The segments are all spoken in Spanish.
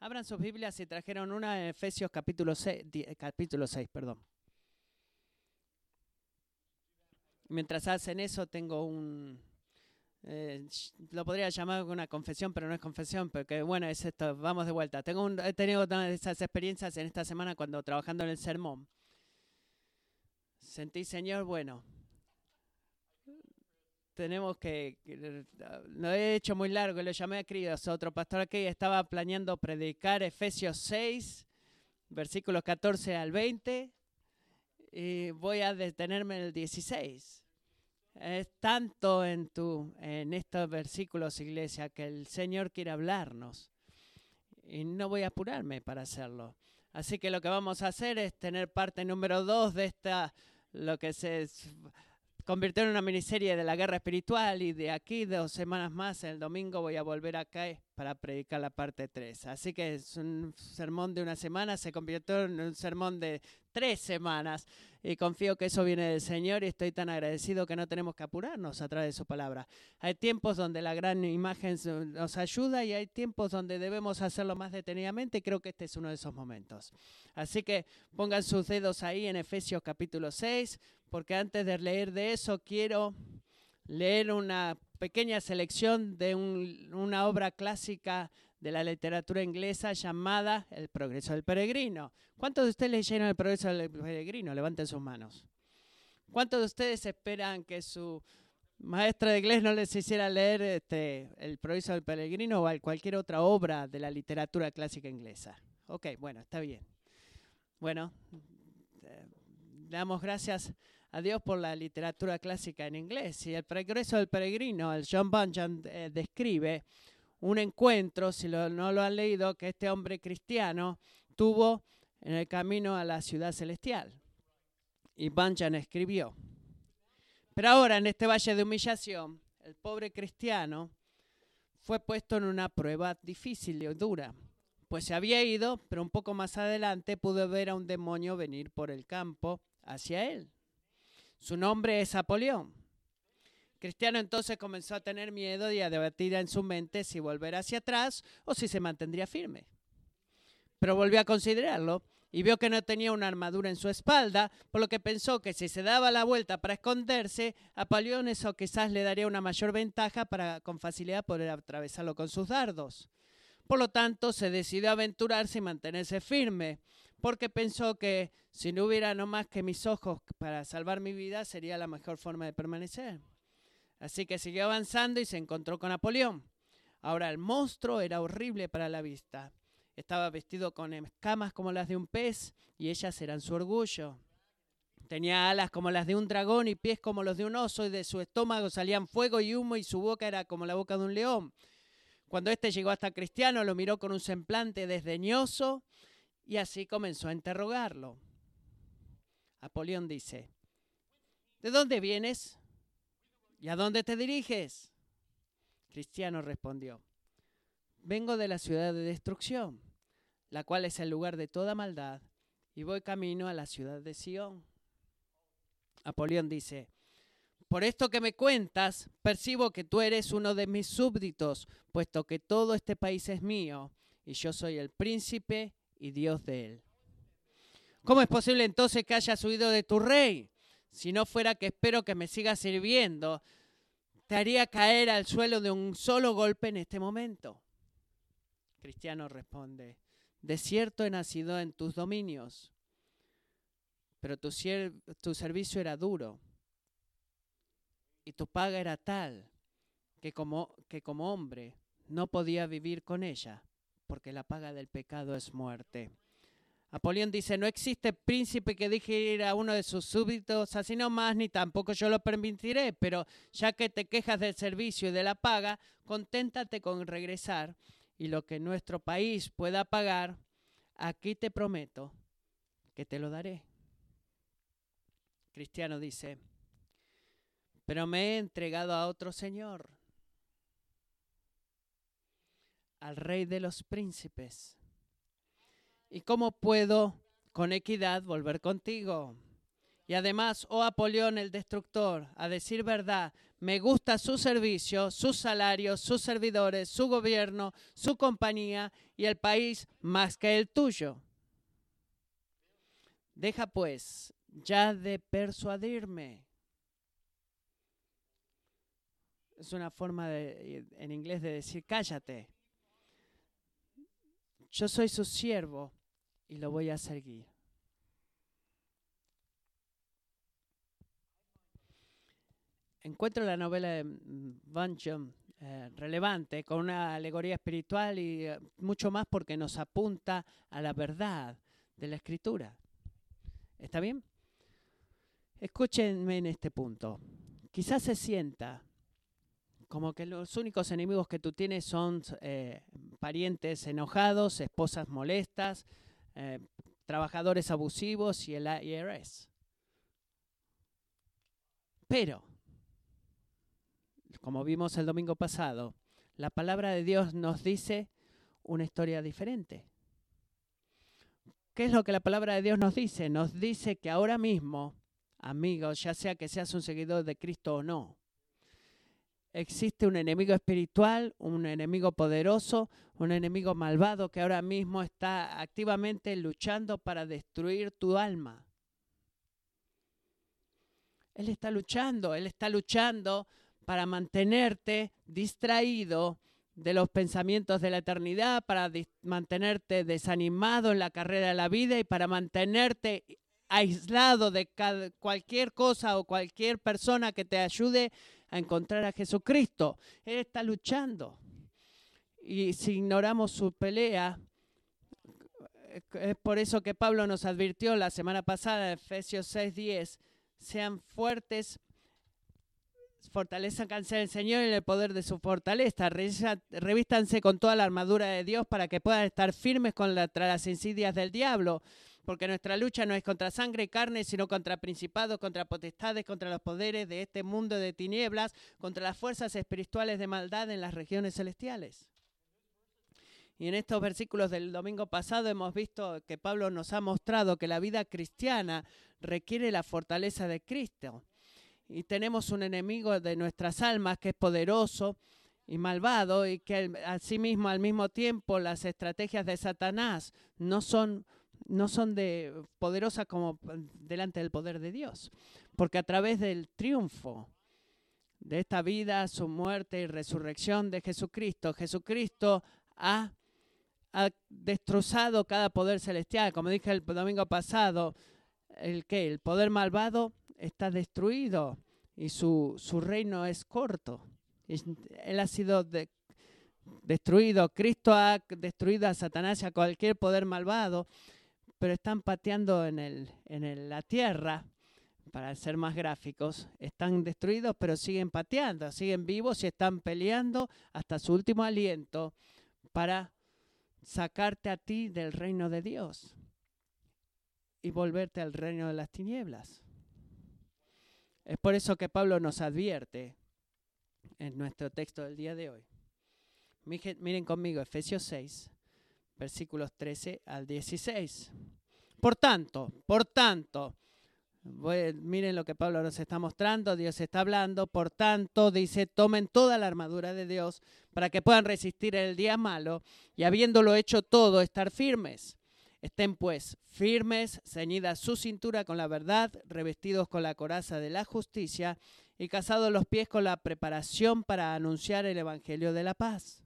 Abran sus Biblias y trajeron una en Efesios capítulo 6, capítulo 6 perdón. Mientras hacen eso, tengo un... Eh, lo podría llamar una confesión, pero no es confesión, porque bueno, es esto, vamos de vuelta. Tengo he tenido esas experiencias en esta semana cuando trabajando en el sermón. Sentí, Señor, bueno, tenemos que, lo he hecho muy largo, lo llamé a Críos, otro pastor aquí estaba planeando predicar Efesios 6, versículos 14 al 20, y voy a detenerme en el 16. Es tanto en, tu, en estos versículos, iglesia, que el Señor quiere hablarnos. Y no voy a apurarme para hacerlo. Así que lo que vamos a hacer es tener parte número dos de esta, lo que se convirtió en una miniserie de la guerra espiritual y de aquí dos semanas más, el domingo voy a volver acá para predicar la parte 3. Así que es un sermón de una semana, se convirtió en un sermón de tres semanas y confío que eso viene del Señor y estoy tan agradecido que no tenemos que apurarnos a través de su palabra. Hay tiempos donde la gran imagen nos ayuda y hay tiempos donde debemos hacerlo más detenidamente y creo que este es uno de esos momentos. Así que pongan sus dedos ahí en Efesios capítulo 6 porque antes de leer de eso quiero leer una pequeña selección de una obra clásica de la literatura inglesa llamada El progreso del peregrino. ¿Cuántos de ustedes leyeron El progreso del peregrino? Levanten sus manos. ¿Cuántos de ustedes esperan que su maestra de inglés no les hiciera leer este, El progreso del peregrino o cualquier otra obra de la literatura clásica inglesa? Ok, bueno, está bien. Bueno, eh, damos gracias a Dios por la literatura clásica en inglés. Y el progreso del peregrino, el John Bunyan eh, describe un encuentro, si no lo han leído, que este hombre cristiano tuvo en el camino a la ciudad celestial. Y Bunyan escribió. Pero ahora, en este valle de humillación, el pobre cristiano fue puesto en una prueba difícil y dura, pues se había ido, pero un poco más adelante pudo ver a un demonio venir por el campo hacia él. Su nombre es Apolión. Cristiano entonces comenzó a tener miedo y a debatir en su mente si volver hacia atrás o si se mantendría firme. Pero volvió a considerarlo y vio que no tenía una armadura en su espalda, por lo que pensó que si se daba la vuelta para esconderse, Apolión eso quizás le daría una mayor ventaja para con facilidad poder atravesarlo con sus dardos. Por lo tanto, se decidió a aventurarse y mantenerse firme porque pensó que si no hubiera no más que mis ojos para salvar mi vida, sería la mejor forma de permanecer. Así que siguió avanzando y se encontró con Napoleón. Ahora el monstruo era horrible para la vista. Estaba vestido con escamas como las de un pez y ellas eran su orgullo. Tenía alas como las de un dragón y pies como los de un oso y de su estómago salían fuego y humo y su boca era como la boca de un león. Cuando éste llegó hasta Cristiano lo miró con un semblante desdeñoso y así comenzó a interrogarlo. Apolión dice, ¿de dónde vienes? ¿Y a dónde te diriges? Cristiano respondió, vengo de la ciudad de destrucción, la cual es el lugar de toda maldad, y voy camino a la ciudad de Sión. Apolión dice, por esto que me cuentas, percibo que tú eres uno de mis súbditos, puesto que todo este país es mío, y yo soy el príncipe y Dios de él. ¿Cómo es posible entonces que hayas huido de tu rey? Si no fuera que espero que me sigas sirviendo, te haría caer al suelo de un solo golpe en este momento. Cristiano responde, de cierto he nacido en tus dominios, pero tu, tu servicio era duro y tu paga era tal que como, que como hombre no podía vivir con ella porque la paga del pecado es muerte. Apolión dice, no existe príncipe que deje ir a uno de sus súbditos así nomás, ni tampoco yo lo permitiré, pero ya que te quejas del servicio y de la paga, conténtate con regresar y lo que nuestro país pueda pagar, aquí te prometo que te lo daré. Cristiano dice, pero me he entregado a otro Señor al rey de los príncipes. ¿Y cómo puedo con equidad volver contigo? Y además, oh Apolión el destructor, a decir verdad, me gusta su servicio, sus salarios, sus servidores, su gobierno, su compañía y el país más que el tuyo. Deja pues ya de persuadirme. Es una forma de, en inglés de decir cállate. Yo soy su siervo y lo voy a seguir. encuentro la novela de Buncham eh, relevante, con una alegoría espiritual y eh, mucho más porque nos apunta a la verdad de la escritura. ¿Está bien? Escúchenme en este punto. Quizás se sienta como que los únicos enemigos que tú tienes son eh, parientes enojados, esposas molestas, trabajadores abusivos y el IRS. Pero como vimos el domingo pasado, la palabra de Dios nos dice una historia diferente. ¿Qué es lo que la palabra de Dios nos dice? Nos dice que ahora mismo, amigos, ya sea que seas un seguidor de Cristo o no, existe un enemigo espiritual, un enemigo poderoso, un enemigo malvado que ahora mismo está activamente luchando para destruir tu alma. Él está luchando, él está luchando para mantenerte distraído de los pensamientos de la eternidad, para mantenerte desanimado en la carrera de la vida y para mantenerte aislado de cualquier cosa o cualquier persona que te ayude a encontrar a Jesucristo. Él está luchando. Y si ignoramos su pelea, es por eso que Pablo nos advirtió la semana pasada, Efesios 6:10, sean fuertes fortalezcanse el Señor en el poder de su fortaleza. Revístanse con toda la armadura de Dios para que puedan estar firmes contra las insidias del diablo. Porque nuestra lucha no es contra sangre y carne, sino contra principados, contra potestades, contra los poderes de este mundo de tinieblas, contra las fuerzas espirituales de maldad en las regiones celestiales. Y en estos versículos del domingo pasado hemos visto que Pablo nos ha mostrado que la vida cristiana requiere la fortaleza de Cristo y tenemos un enemigo de nuestras almas que es poderoso y malvado y que asimismo al mismo tiempo las estrategias de Satanás no son no son de poderosas como delante del poder de Dios, porque a través del triunfo de esta vida, su muerte y resurrección de Jesucristo, Jesucristo ha, ha destrozado cada poder celestial, como dije el domingo pasado, el que el poder malvado está destruido y su, su reino es corto. Él ha sido destruido. Cristo ha destruido a Satanás y a cualquier poder malvado, pero están pateando en, el, en la tierra, para ser más gráficos. Están destruidos, pero siguen pateando, siguen vivos y están peleando hasta su último aliento para sacarte a ti del reino de Dios y volverte al reino de las tinieblas. Es por eso que Pablo nos advierte en nuestro texto del día de hoy. Miren conmigo Efesios 6, versículos 13 al 16. Por tanto, por tanto, miren lo que Pablo nos está mostrando, Dios está hablando, por tanto, dice, tomen toda la armadura de Dios para que puedan resistir el día malo y habiéndolo hecho todo, estar firmes. Estén pues firmes, ceñidas su cintura con la verdad, revestidos con la coraza de la justicia y casados los pies con la preparación para anunciar el Evangelio de la paz.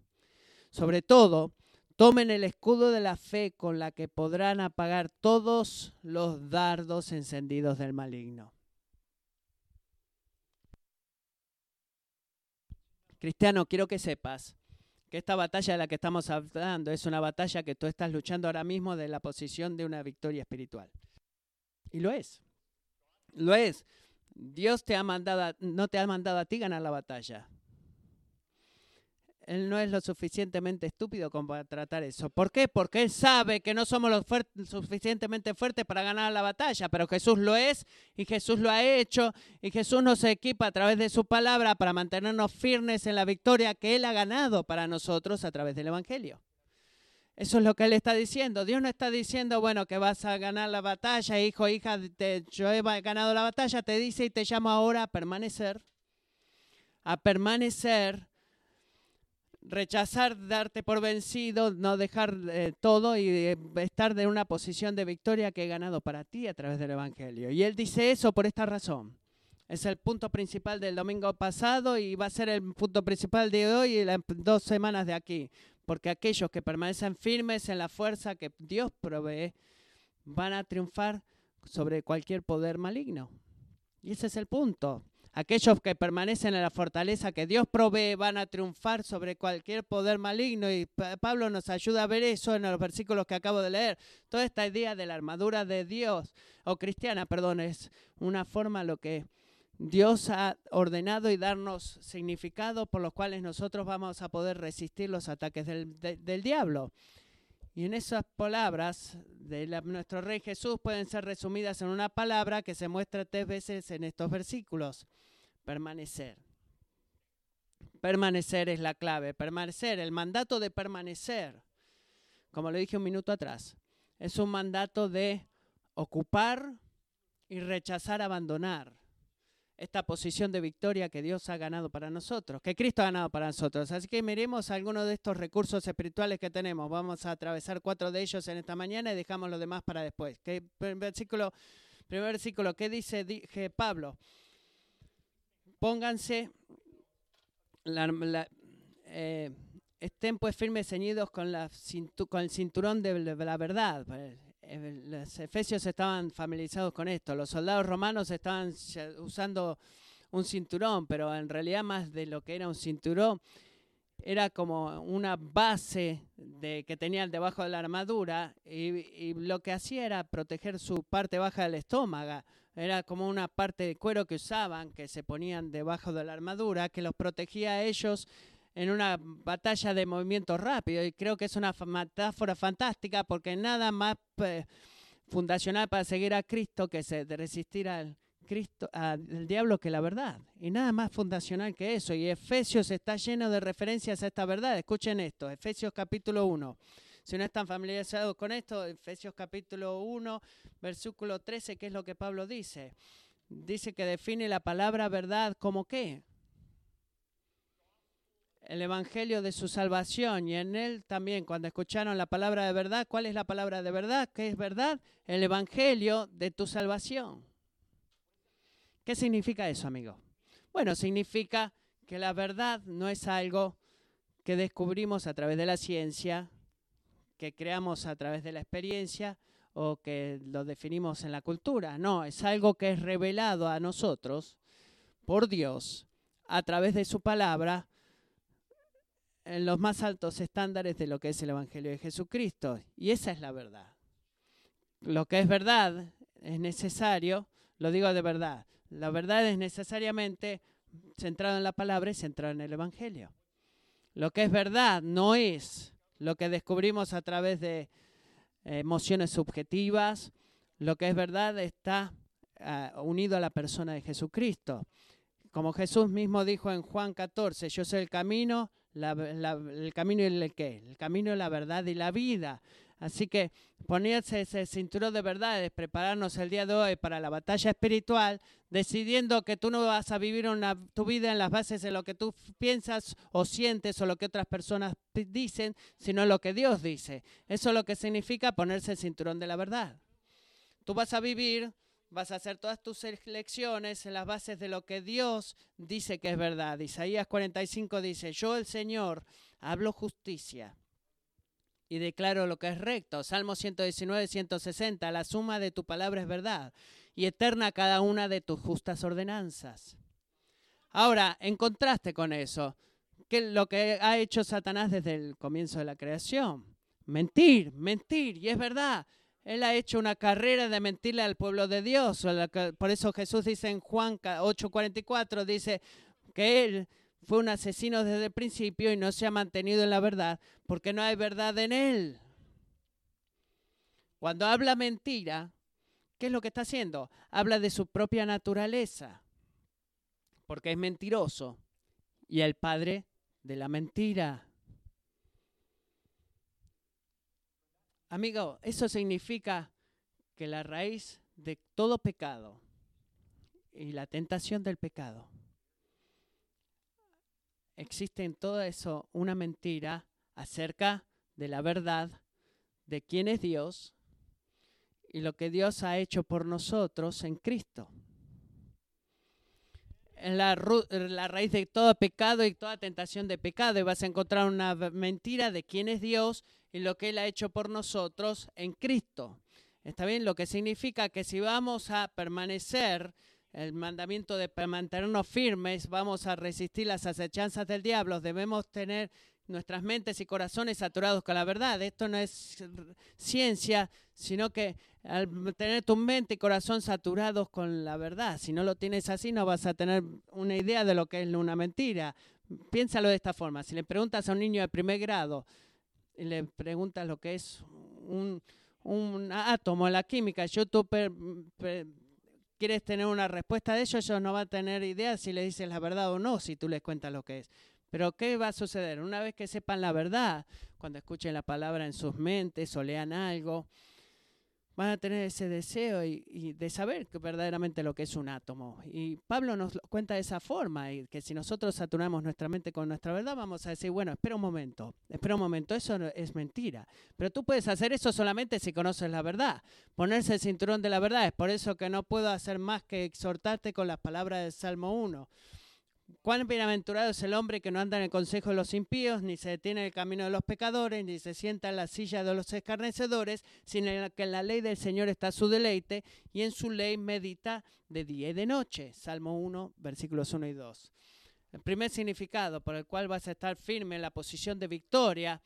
Sobre todo, tomen el escudo de la fe con la que podrán apagar todos los dardos encendidos del maligno. Cristiano, quiero que sepas que esta batalla de la que estamos hablando es una batalla que tú estás luchando ahora mismo de la posición de una victoria espiritual. Y lo es. Lo es. Dios te ha mandado, no te ha mandado a ti ganar la batalla. Él no es lo suficientemente estúpido como para tratar eso. ¿Por qué? Porque Él sabe que no somos lo suficientemente fuertes para ganar la batalla, pero Jesús lo es y Jesús lo ha hecho y Jesús nos equipa a través de su palabra para mantenernos firmes en la victoria que Él ha ganado para nosotros a través del Evangelio. Eso es lo que Él está diciendo. Dios no está diciendo, bueno, que vas a ganar la batalla, hijo, hija, yo he ganado la batalla, te dice y te llamo ahora a permanecer a permanecer, rechazar darte por vencido, no dejar eh, todo y eh, estar en una posición de victoria que he ganado para ti a través del Evangelio. Y él dice eso por esta razón. Es el punto principal del domingo pasado y va a ser el punto principal de hoy y las dos semanas de aquí. Porque aquellos que permanecen firmes en la fuerza que Dios provee van a triunfar sobre cualquier poder maligno. Y ese es el punto. Aquellos que permanecen en la fortaleza que Dios provee van a triunfar sobre cualquier poder maligno. Y Pablo nos ayuda a ver eso en los versículos que acabo de leer. Toda esta idea de la armadura de Dios, o cristiana, perdón, es una forma lo que Dios ha ordenado y darnos significado por los cuales nosotros vamos a poder resistir los ataques del, del diablo. Y en esas palabras de nuestro Rey Jesús pueden ser resumidas en una palabra que se muestra tres veces en estos versículos. Permanecer. Permanecer es la clave. Permanecer, el mandato de permanecer, como lo dije un minuto atrás, es un mandato de ocupar y rechazar abandonar esta posición de victoria que Dios ha ganado para nosotros, que Cristo ha ganado para nosotros. Así que miremos algunos de estos recursos espirituales que tenemos. Vamos a atravesar cuatro de ellos en esta mañana y dejamos los demás para después. ¿Qué, versículo, primer versículo, ¿qué dice dije Pablo? Pónganse, eh, estén pues firmes ceñidos con, la, con el cinturón de la verdad eh, los efesios estaban familiarizados con esto. Los soldados romanos estaban usando un cinturón, pero en realidad más de lo que era un cinturón, era como una base de, que tenían debajo de la armadura y, lo que hacía era proteger su parte baja del estómago. Era como una parte de cuero que usaban, que se ponían debajo de la armadura, que los protegía a ellos en una batalla de movimiento rápido. Y creo que es una metáfora fantástica porque nada más fundacional para seguir a Cristo que resistir al Cristo, al diablo que la verdad. Y nada más fundacional que eso. Y Efesios está lleno de referencias a esta verdad. Escuchen esto, Efesios capítulo 1. Si no están familiarizados con esto, Efesios capítulo 1, versículo 13, ¿qué es lo que Pablo dice? Dice que define la palabra verdad como qué? El evangelio de su salvación y en él también cuando escucharon la palabra de verdad, ¿cuál es la palabra de verdad? ¿Qué es verdad? El evangelio de tu salvación. ¿Qué significa eso, amigo? Bueno, significa que la verdad no es algo que descubrimos a través de la ciencia, que creamos a través de la experiencia o que lo definimos en la cultura. No, es algo que es revelado a nosotros por Dios a través de su palabra en los más altos estándares de lo que es el Evangelio de Jesucristo. Y esa es la verdad. Lo que es verdad es necesario, lo digo de verdad, la verdad es necesariamente centrado en la palabra y centrado en el Evangelio. Lo que es verdad no es lo que descubrimos a través de emociones subjetivas, lo que es verdad está ah, unido a la persona de Jesucristo. Como Jesús mismo dijo en Juan 14, yo soy el camino, el camino y el qué, el camino, la verdad y la vida. Así que ponerse ese cinturón de verdades, prepararnos el día de hoy para la batalla espiritual, decidiendo que tú no vas a vivir una, tu vida en las bases de lo que tú piensas o sientes o lo que otras personas dicen, sino lo que Dios dice. Eso es lo que significa ponerse el cinturón de la verdad. Tú vas a vivir vas a hacer todas tus elecciones en las bases de lo que Dios dice que es verdad. Isaías 45 dice, yo el Señor hablo justicia y declaro lo que es recto. Salmo 119, 160, la suma de tu palabra es verdad y eterna cada una de tus justas ordenanzas. Ahora, en contraste con eso, ¿qué es lo que ha hecho Satanás desde el comienzo de la creación? Mentir, mentir, y es verdad. Él ha hecho una carrera de mentirle al pueblo de Dios. Por eso Jesús dice en Juan 8:44, dice que él fue un asesino desde el principio y no se ha mantenido en la verdad porque no hay verdad en él. Cuando habla mentira, ¿qué es lo que está haciendo? Habla de su propia naturaleza, porque es mentiroso y el padre de la mentira. Amigo, eso significa que la raíz de todo pecado y la tentación del pecado existe en todo eso una mentira acerca de la verdad, de quién es Dios y lo que Dios ha hecho por nosotros en Cristo. Es la, la, raíz de todo pecado y toda tentación de pecado. Y vas a encontrar una mentira de quién es Dios y lo que Él ha hecho por nosotros en Cristo. ¿Está bien? Lo que significa que si vamos a permanecer, el mandamiento de mantenernos firmes, vamos a resistir las acechanzas del diablo, debemos tener nuestras mentes y corazones saturados con la verdad. Esto no es ciencia, sino que al tener tu mente y corazón saturados con la verdad, si no lo tienes así, no vas a tener una idea de lo que es una mentira. Piénsalo de esta forma. Si le preguntas a un niño de primer grado y le preguntas lo que es un, un átomo la química, yo tú quieres tener una respuesta de eso, ellos no van a tener idea si le dices la verdad o no, si tú les cuentas lo que es. Pero ¿qué va a suceder? Una vez que sepan la verdad, cuando escuchen la palabra en sus mentes o lean algo, van a tener ese deseo y, de saber verdaderamente lo que es un átomo. Y Pablo nos cuenta de esa forma, y que si nosotros saturamos nuestra mente con nuestra verdad, vamos a decir, bueno, espera un momento, espera un momento, eso es mentira. Pero tú puedes hacer eso solamente si conoces la verdad. Ponerse el cinturón de la verdad, es por eso que no puedo hacer más que exhortarte con las palabras del Salmo 1. Cuán bienaventurado es el hombre que no anda en el consejo de los impíos, ni se detiene en el camino de los pecadores, ni se sienta en la silla de los escarnecedores, sino que en la ley del Señor está su deleite, y en su ley medita de día y de noche. Salmo 1, versículos 1 y 2. El primer significado por el cual vas a estar firme en la posición de victoria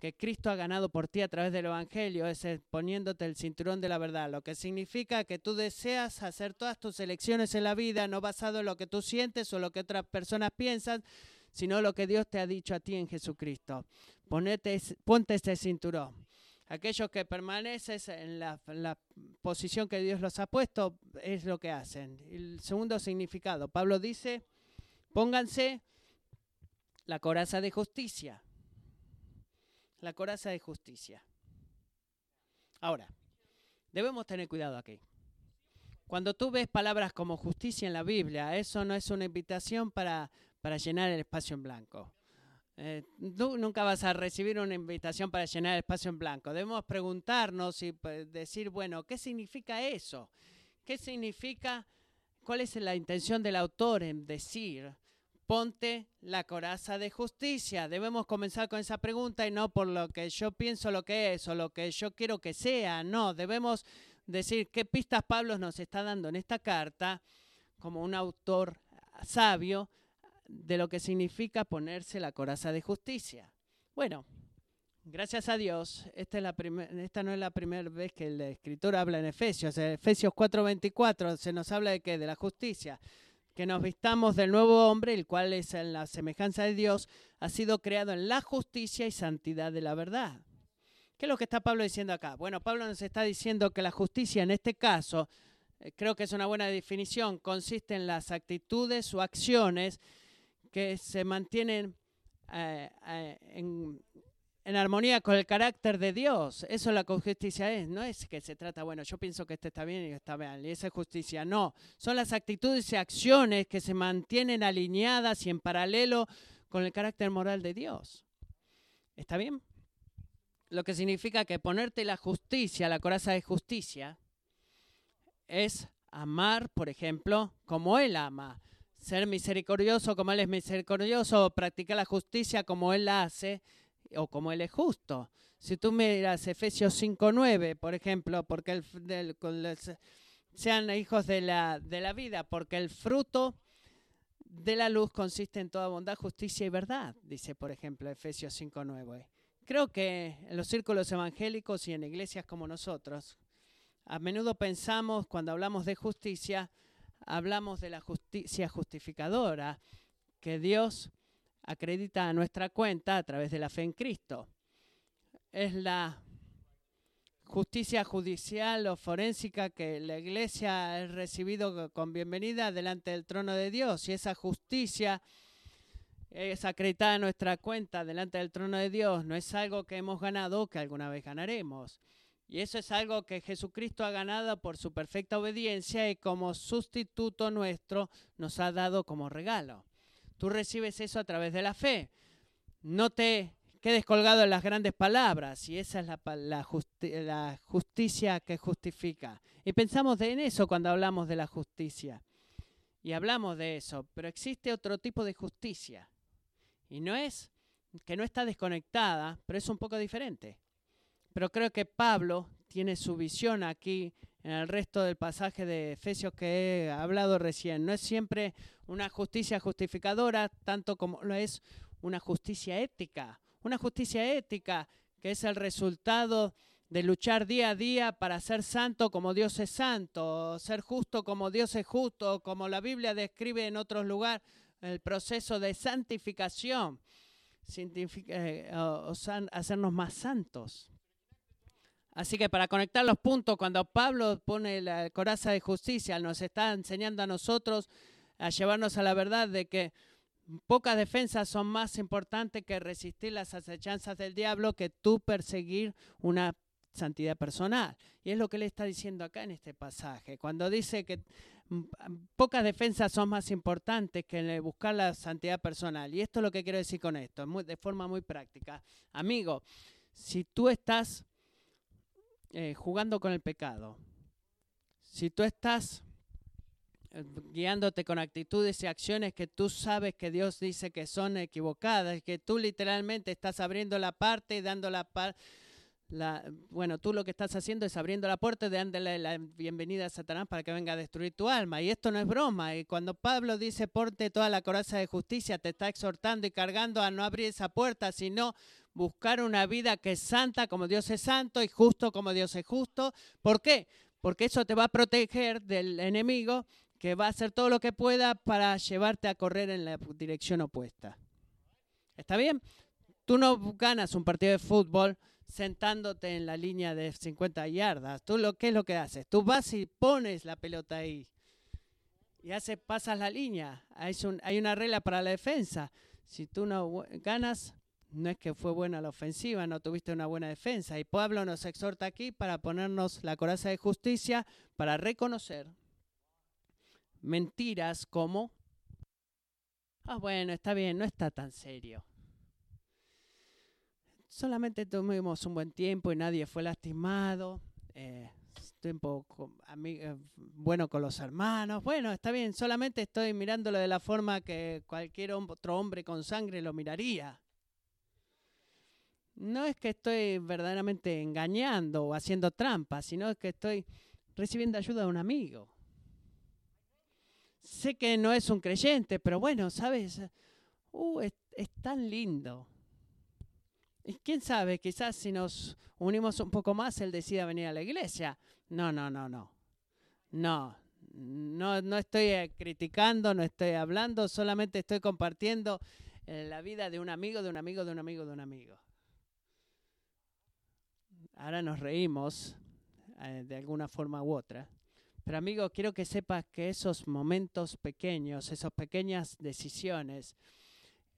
que Cristo ha ganado por ti a través del Evangelio es poniéndote el cinturón de la verdad, lo que significa que tú deseas hacer todas tus elecciones en la vida no basado en lo que tú sientes o lo que otras personas piensan, sino lo que Dios te ha dicho a ti en Jesucristo. Ponete, ponte este cinturón. Aquellos que permaneces en la, en la posición que Dios los ha puesto es lo que hacen. El segundo significado, Pablo dice, pónganse la coraza de justicia la coraza de justicia. Ahora, debemos tener cuidado aquí. Cuando tú ves palabras como justicia en la Biblia, eso no es una invitación para, para llenar el espacio en blanco. Eh, tú nunca vas a recibir una invitación para llenar el espacio en blanco. Debemos preguntarnos y pues, decir, bueno, ¿qué significa eso? ¿Qué significa? ¿Cuál es la intención del autor en decir ponte la coraza de justicia. Debemos comenzar con esa pregunta y no por lo que yo pienso lo que es o lo que yo quiero que sea. No, debemos decir qué pistas Pablo nos está dando en esta carta como un autor sabio de lo que significa ponerse la coraza de justicia. Bueno, gracias a Dios, esta, no es la primera vez que el escritor habla en Efesios. Efesios 4:24 se nos habla de qué? De la justicia que nos vistamos del nuevo hombre, el cual es en la semejanza de Dios, ha sido creado en la justicia y santidad de la verdad. ¿Qué es lo que está Pablo diciendo acá? Bueno, Pablo nos está diciendo que la justicia en este caso, eh, creo que es una buena definición, consiste en las actitudes o acciones que se mantienen eh, eh, en, en armonía con el carácter de Dios. Eso es la justicia es. No es que se trata, bueno, yo pienso que este está bien y está mal, y esa es justicia. No, son las actitudes y acciones que se mantienen alineadas y en paralelo con el carácter moral de Dios. ¿Está bien? Lo que significa que ponerte la justicia, la coraza de justicia, es amar, por ejemplo, como Él ama. Ser misericordioso como Él es misericordioso, practicar la justicia como Él la hace o como Él es justo. Si tú miras Efesios 5.9, por ejemplo, porque el, sean hijos de la, de la vida, porque el fruto de la luz consiste en toda bondad, justicia y verdad, dice por ejemplo Efesios 5.9. Creo que en los círculos evangélicos y en iglesias como nosotros, a menudo pensamos cuando hablamos de justicia, hablamos de la justicia justificadora, que Dios acredita a nuestra cuenta a través de la fe en Cristo. Es la justicia judicial o forénsica que la iglesia ha recibido con bienvenida delante del trono de Dios y esa justicia es acreditada a nuestra cuenta delante del trono de Dios, no es algo que hemos ganado que alguna vez ganaremos. Y eso es algo que Jesucristo ha ganado por su perfecta obediencia y como sustituto nuestro nos ha dado como regalo. Tú recibes eso a través de la fe. No te quedes colgado en las grandes palabras y esa es la, justicia que justifica. Y pensamos en eso cuando hablamos de la justicia. Y hablamos de eso, pero existe otro tipo de justicia. Y no es que no está desconectada, pero es un poco diferente. Pero creo que Pablo tiene su visión aquí en el resto del pasaje de Efesios que he hablado recién. No es siempre una justicia justificadora, tanto como lo es una justicia ética. Una justicia ética que es el resultado de luchar día a día para ser santo como Dios es santo, ser justo como Dios es justo, como la Biblia describe en otros lugares, el proceso de santificación, eh, hacernos más santos. Así que para conectar los puntos, cuando Pablo pone la coraza de justicia, nos está enseñando a nosotros a llevarnos a la verdad de que pocas defensas son más importantes que resistir las acechanzas del diablo que tú perseguir una santidad personal. Y es lo que le está diciendo acá en este pasaje. Cuando dice que pocas defensas son más importantes que buscar la santidad personal. Y esto es lo que quiero decir con esto, de forma muy práctica. Amigo, si tú estás eh, jugando con el pecado, si tú estás eh, guiándote con actitudes y acciones que tú sabes que Dios dice que son equivocadas, que tú literalmente estás abriendo la parte y dando la bueno, tú lo que estás haciendo es abriendo la puerta y dándole la bienvenida a Satanás para que venga a destruir tu alma. Y esto no es broma. Y cuando Pablo dice, porte toda la coraza de justicia, te está exhortando y cargando a no abrir esa puerta, sino buscar una vida que es santa como Dios es santo y justo como Dios es justo. ¿Por qué? Porque eso te va a proteger del enemigo que va a hacer todo lo que pueda para llevarte a correr en la dirección opuesta. ¿Está bien? Tú no ganas un partido de fútbol sentándote en la línea de 50 yardas. Tú lo que es lo que haces? Tú vas y pones la pelota ahí. Y hace, pasas la línea. Hay, hay una regla para la defensa. Si tú no ganas, no es que fue buena la ofensiva, no tuviste una buena defensa. Y Pablo nos exhorta aquí para ponernos la coraza de justicia, para reconocer mentiras como, ah, bueno, está bien, no está tan serio. Solamente tuvimos un buen tiempo y nadie fue lastimado. Eh, tiempo eh, bueno con los hermanos. Bueno, está bien, solamente estoy mirándolo de la forma que cualquier otro hombre con sangre lo miraría no es que estoy verdaderamente engañando o haciendo trampa, sino que estoy recibiendo ayuda de un amigo. Sé que no es un creyente, pero bueno, ¿sabes? Uh, es, tan lindo. Y quién sabe, quizás si nos unimos un poco más, él decida venir a la iglesia. No, no, no, no. No, no, no estoy eh, criticando, no estoy hablando, solamente estoy compartiendo eh, la vida de un amigo, de un amigo, de un amigo, de un amigo. Ahora nos reímos eh, de alguna forma u otra. Pero amigo, quiero que sepas que esos momentos pequeños, esas pequeñas decisiones,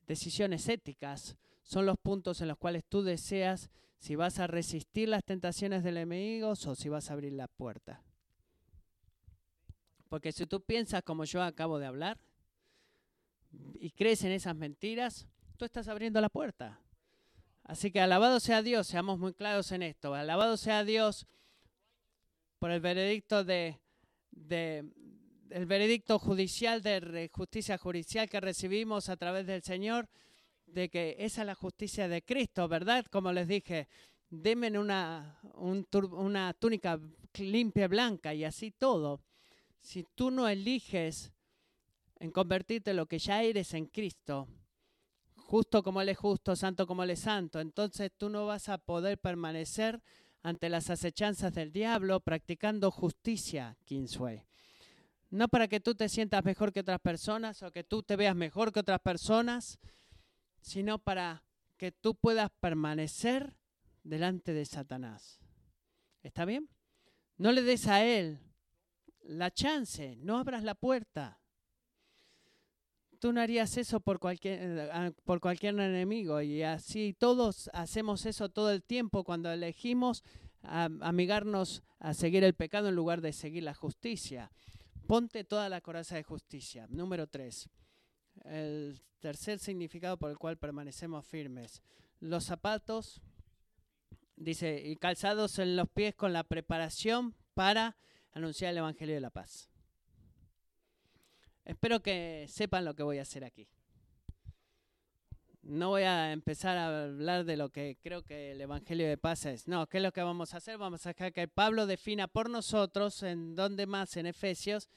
decisiones éticas, son los puntos en los cuales tú deseas si vas a resistir las tentaciones del enemigo o si vas a abrir la puerta. Porque si tú piensas como yo acabo de hablar y crees en esas mentiras, tú estás abriendo la puerta. Así que alabado sea Dios, seamos muy claros en esto. Alabado sea Dios por el veredicto de, el veredicto judicial de justicia judicial que recibimos a través del Señor, de que esa es la justicia de Cristo, ¿verdad? Como les dije, denme una, una túnica limpia blanca y así todo. Si tú no eliges en convertirte en lo que ya eres en Cristo, justo como Él es justo, santo como Él es santo. Entonces tú no vas a poder permanecer ante las acechanzas del diablo practicando justicia, Kingsway. No para que tú te sientas mejor que otras personas o que tú te veas mejor que otras personas, sino para que tú puedas permanecer delante de Satanás. ¿Está bien? No le des a él la chance, no abras la puerta tú no harías eso por cualquier, eh, por cualquier enemigo. Y así todos hacemos eso todo el tiempo cuando elegimos amigarnos a seguir el pecado en lugar de seguir la justicia. Ponte toda la coraza de justicia. Número tres. El tercer significado por el cual permanecemos firmes. Los zapatos, dice, y calzados en los pies con la preparación para anunciar el Evangelio de la Paz. Espero que sepan lo que voy a hacer aquí. No voy a empezar a hablar de lo que creo que el Evangelio de Paz es. No, ¿qué es lo que vamos a hacer? Vamos a dejar que Pablo defina por nosotros, en donde más, en Efesios,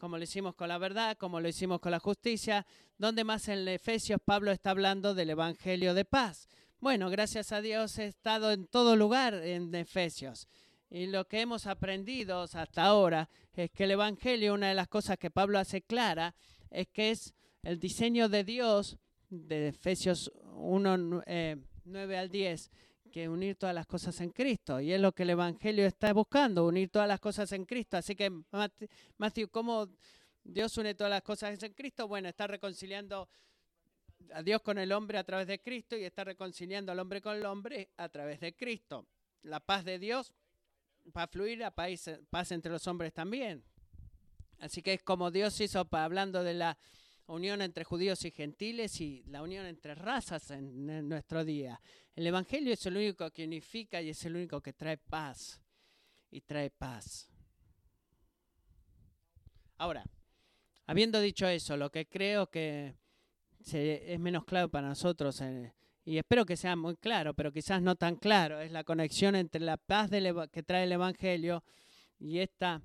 como lo hicimos con la verdad, como lo hicimos con la justicia, donde más en Efesios Pablo está hablando del Evangelio de paz. Bueno, gracias a Dios he estado en todo lugar en Efesios. Y lo que hemos aprendido hasta ahora es que el Evangelio, una de las cosas que Pablo hace clara, es que es el diseño de Dios, de Efesios 1, 9 eh, al 10, que unir todas las cosas en Cristo. Y es lo que el Evangelio está buscando, unir todas las cosas en Cristo. Así que, Matthew, ¿cómo Dios une todas las cosas en Cristo? Bueno, está reconciliando a Dios con el hombre a través de Cristo y está reconciliando al hombre con el hombre a través de Cristo. La paz de Dios para fluir la paz, entre los hombres también. Así que es como Dios hizo, hablando de la unión entre judíos y gentiles y la unión entre razas en, nuestro día. El Evangelio es el único que unifica y es el único que trae paz y trae paz. Ahora, habiendo dicho eso, lo que creo que es menos claro para nosotros en, y espero que sea muy claro, pero quizás no tan claro, es la conexión entre la paz que trae el Evangelio y esta,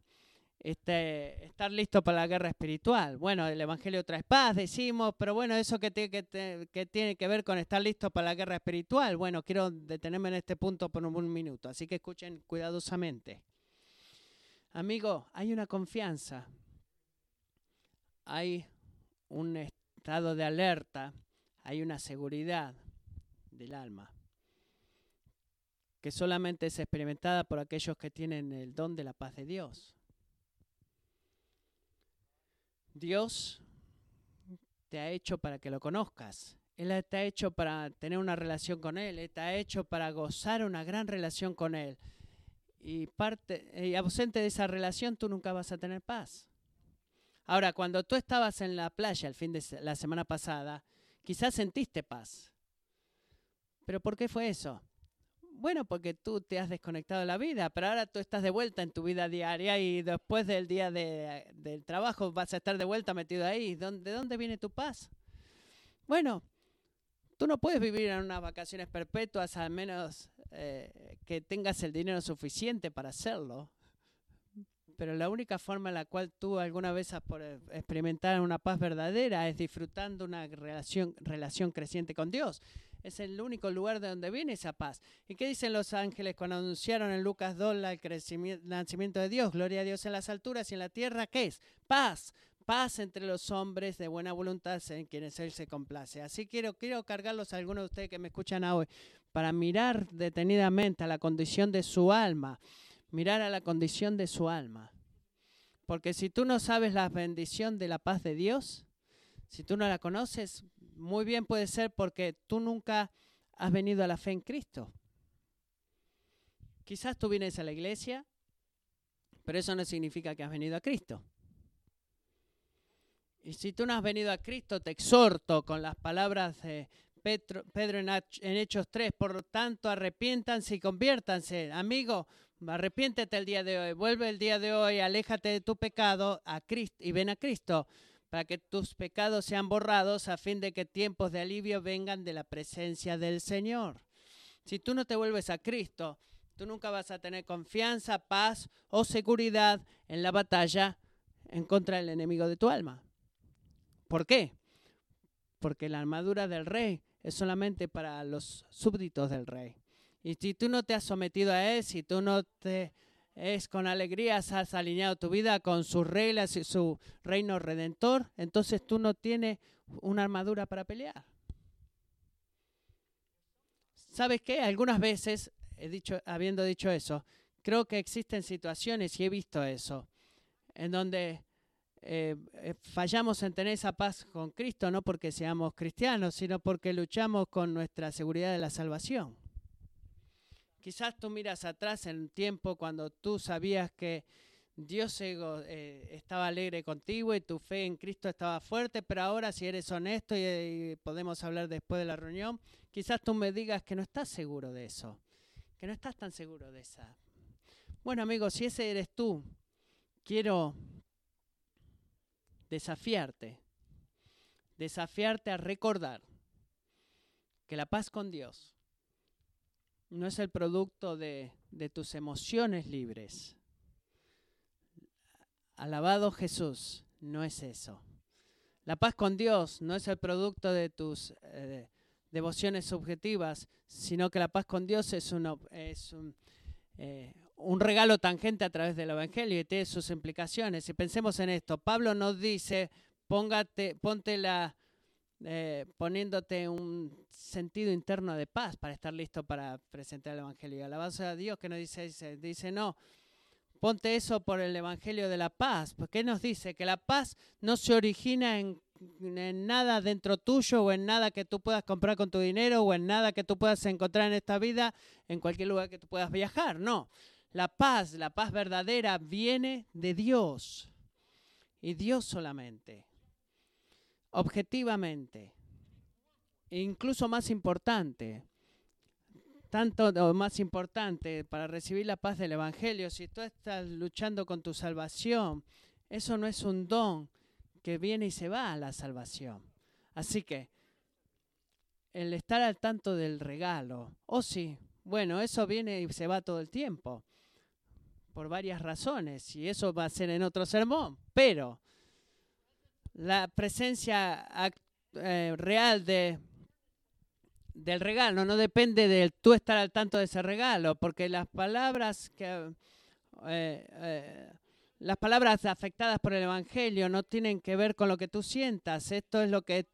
este, estar listo para la guerra espiritual. Bueno, el Evangelio trae paz, decimos, pero bueno, eso que tiene que, tiene que ver con estar listo para la guerra espiritual. Bueno, quiero detenerme en este punto por un minuto, así que escuchen cuidadosamente. Amigo, hay una confianza, hay un estado de alerta, hay una seguridad del alma, que solamente es experimentada por aquellos que tienen el don de la paz de Dios. Dios te ha hecho para que lo conozcas. Él te ha hecho para tener una relación con Él. Él te ha hecho para gozar una gran relación con Él. Y, parte, y ausente de esa relación tú nunca vas a tener paz. Ahora, cuando tú estabas en la playa el fin de la semana pasada, quizás sentiste paz. ¿Pero por qué fue eso? Bueno, porque tú te has desconectado de la vida, pero ahora tú estás de vuelta en tu vida diaria y después del día del trabajo vas a estar de vuelta metido ahí. ¿De dónde viene tu paz? Bueno, tú no puedes vivir en unas vacaciones perpetuas al menos eh, que tengas el dinero suficiente para hacerlo. Pero la única forma en la cual tú alguna vez has por experimentar una paz verdadera es disfrutando una relación, relación creciente con Dios. Es el único lugar de donde viene esa paz. ¿Y qué dicen los ángeles cuando anunciaron en Lucas 2 el, nacimiento de Dios? Gloria a Dios en las alturas y en la tierra, ¿qué es? Paz. Paz entre los hombres de buena voluntad en quienes Él se complace. Así quiero, quiero cargarlos a algunos de ustedes que me escuchan hoy para mirar detenidamente a la condición de su alma. Mirar a la condición de su alma. Porque si tú no sabes la bendición de la paz de Dios, si tú no la conoces, muy bien puede ser porque tú nunca has venido a la fe en Cristo. Quizás tú vienes a la iglesia, pero eso no significa que has venido a Cristo. Y si tú no has venido a Cristo, te exhorto con las palabras de Pedro, en, Hechos 3, por lo tanto, arrepiéntanse y conviértanse. Amigo, arrepiéntete el día de hoy, vuelve el día de hoy, aléjate de tu pecado a Cristo y ven a Cristo para que tus pecados sean borrados a fin de que tiempos de alivio vengan de la presencia del Señor. Si tú no te vuelves a Cristo, tú nunca vas a tener confianza, paz o seguridad en la batalla en contra del enemigo de tu alma. ¿Por qué? Porque la armadura del rey es solamente para los súbditos del rey. Y si tú no te has sometido a él, si tú no te es con alegría has alineado tu vida con sus reglas y su reino redentor, entonces tú no tienes una armadura para pelear. ¿Sabes qué? Algunas veces, he dicho, habiendo dicho eso, creo que existen situaciones, y he visto eso, en donde eh, eh, fallamos en tener esa paz con Cristo, no porque seamos cristianos, sino porque luchamos con nuestra seguridad de la salvación. Quizás tú miras atrás en un tiempo cuando tú sabías que Dios eh, estaba alegre contigo y tu fe en Cristo estaba fuerte, pero ahora si eres honesto y, podemos hablar después de la reunión, quizás tú me digas que no estás seguro de eso, que no estás tan seguro de esa. Bueno amigos, si ese eres tú, quiero desafiarte, desafiarte a recordar que la paz con Dios no es el producto de, de tus emociones libres Alabado Jesús, no es eso. La paz con Dios no es el producto de tus eh, devociones subjetivas, sino que la paz con Dios es, es eh, un, regalo tangente a través del Evangelio y tiene sus implicaciones. Y pensemos en esto. Pablo nos dice, póngate, ponte la, eh, poniéndote un sentido interno de paz para estar listo para presentar el Evangelio. Alabado a Dios que nos dice, dice, dice no Ponte eso por el Evangelio de la paz, porque nos dice que la paz no se origina en, nada dentro tuyo o en nada que tú puedas comprar con tu dinero o en nada que tú puedas encontrar en esta vida, en cualquier lugar que tú puedas viajar. No, la paz, la paz verdadera viene de Dios y Dios solamente, objetivamente, e incluso más importante, tanto más importante para recibir la paz del Evangelio, si tú estás luchando con tu salvación, eso no es un don que viene y se va a la salvación. Así que el estar al tanto del regalo, oh sí, bueno, eso viene y se va todo el tiempo, por varias razones, y eso va a ser en otro sermón, pero la presencia eh, real de del regalo, no depende de tú estar al tanto de ese regalo, porque las palabras que eh, eh, las palabras afectadas por el evangelio no tienen que ver con lo que tú sientas. Esto es lo que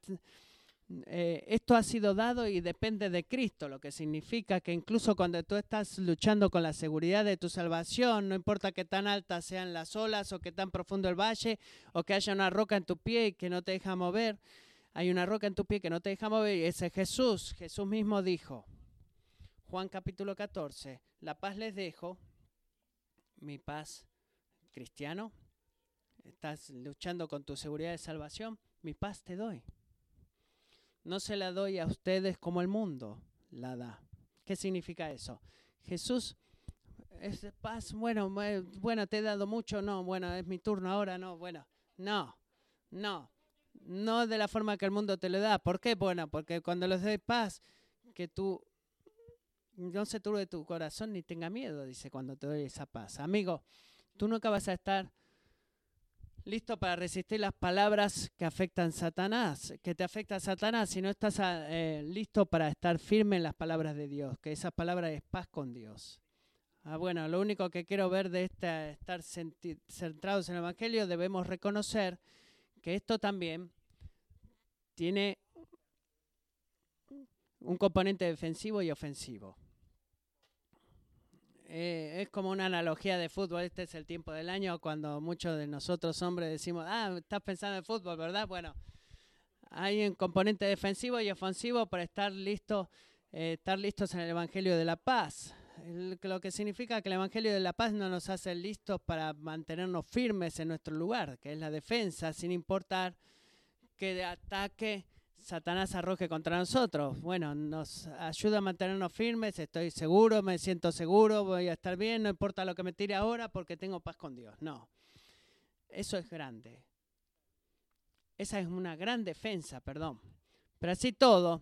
eh, esto ha sido dado y depende de Cristo, lo que significa que incluso cuando tú estás luchando con la seguridad de tu salvación, no importa que tan altas sean las olas o que tan profundo el valle o que haya una roca en tu pie y que no te deja mover, hay una roca en tu pie que no te deja mover y ese es Jesús. Jesús mismo dijo, Juan capítulo 14, la paz les dejo, mi paz cristiano, estás luchando con tu seguridad de salvación, mi paz te doy. No se la doy a ustedes como el mundo la da. ¿Qué significa eso? Jesús es paz, bueno, bueno, te he dado mucho, no, bueno, es mi turno ahora, no, bueno, no, no no de la forma que el mundo te lo da. ¿Por qué? Bueno, porque cuando les doy paz, que tú no se turbe tu corazón ni tenga miedo, dice cuando te doy esa paz. Amigo, tú nunca vas a estar listo para resistir las palabras que afectan a Satanás, que te afecta a Satanás, si no estás ah, eh, listo para estar firme en las palabras de Dios, que esa palabra es paz con Dios. Ah, bueno, lo único que quiero ver de esta, estar centrados en el Evangelio, debemos reconocer que esto también tiene un componente defensivo y ofensivo. Eh, es como una analogía de fútbol. Este es el tiempo del año cuando muchos de nosotros hombres decimos, ah, estás pensando en fútbol, ¿verdad? Bueno, hay un componente defensivo y ofensivo para estar listos, eh, estar listos en el Evangelio de la Paz. lo que significa que el Evangelio de la Paz no nos hace listos para mantenernos firmes en nuestro lugar, que es la defensa, sin importar que de ataque Satanás arroje contra nosotros. Bueno, nos ayuda a mantenernos firmes, estoy seguro, me siento seguro, voy a estar bien, no importa lo que me tire ahora porque tengo paz con Dios. No, eso es grande. Esa es una gran defensa, perdón. Pero así todo,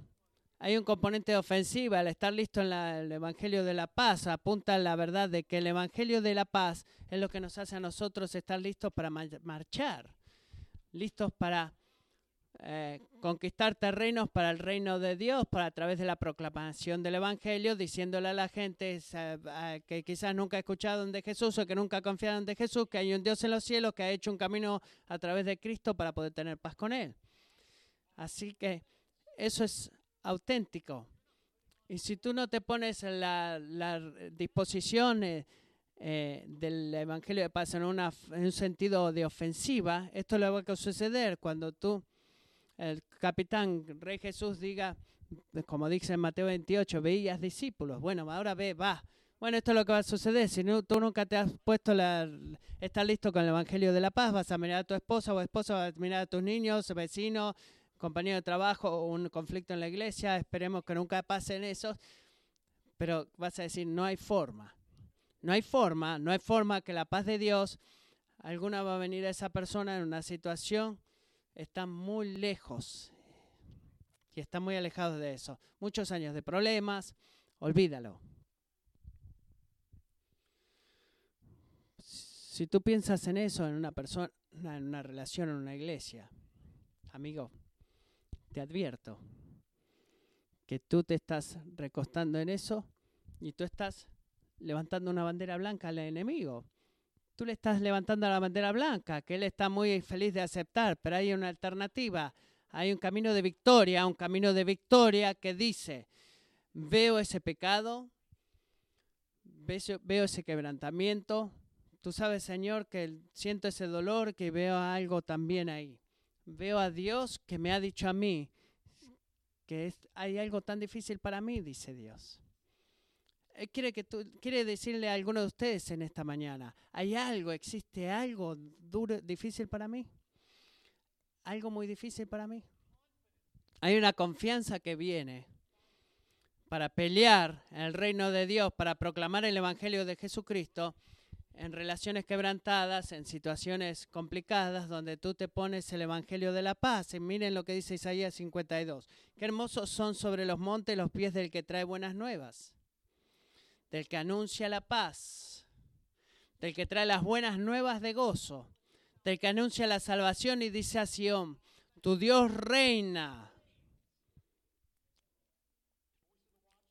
hay un componente de ofensiva. Al estar listo en el Evangelio de la Paz, apunta a la verdad de que el Evangelio de la Paz es lo que nos hace a nosotros estar listos para marchar, listos para eh, conquistar terrenos para el reino de Dios para a través de la proclamación del Evangelio, diciéndole a la gente que quizás nunca ha escuchado de Jesús o que nunca en de Jesús, que hay un Dios en los cielos que ha hecho un camino a través de Cristo para poder tener paz con Él. Así que eso es auténtico. Y si tú no te pones en la, disposición eh, eh, del Evangelio de paz en, un sentido de ofensiva, esto le va a suceder cuando tú el capitán Rey Jesús diga, como dice en Mateo 28, veías discípulos. Bueno, ahora ve, va, Bueno, esto es lo que va a suceder. Si no, tú nunca te has puesto la... Estás listo con el Evangelio de la Paz, vas a mirar a tu esposa o esposa, vas a mirar a tus niños, vecinos, compañero de trabajo un conflicto en la iglesia. Esperemos que nunca pasen eso. Pero vas a decir, no hay forma. No hay forma, no hay forma que la paz de Dios, alguna va a venir a esa persona en una situación, está muy lejos y está muy alejado de eso. Muchos años de problemas, olvídalo. Si tú piensas en eso, en una persona, en una relación, en una iglesia, amigo, te advierto que tú te estás recostando en eso y tú estás levantando una bandera blanca al enemigo. Tú le estás levantando la bandera blanca, que él está muy feliz de aceptar, pero hay una alternativa, hay un camino de victoria, un camino de victoria que dice, veo ese pecado, veo ese quebrantamiento, Tú sabes, Señor, que siento ese dolor, que veo algo también ahí. Veo a Dios que me ha dicho a mí que hay algo tan difícil para mí, dice Dios. Quiere, que tú, quiere decirle a alguno de ustedes en esta mañana, hay algo, existe algo duro, difícil para mí. Algo muy difícil para mí. Hay una confianza que viene para pelear el reino de Dios, para proclamar el Evangelio de Jesucristo en relaciones quebrantadas, en situaciones complicadas, donde tú te pones el Evangelio de la paz. Y miren lo que dice Isaías 52. Qué hermosos son sobre los montes los pies del que trae buenas nuevas, del que anuncia la paz, del que trae las buenas nuevas de gozo, del que anuncia la salvación y dice a Sión, tu Dios reina.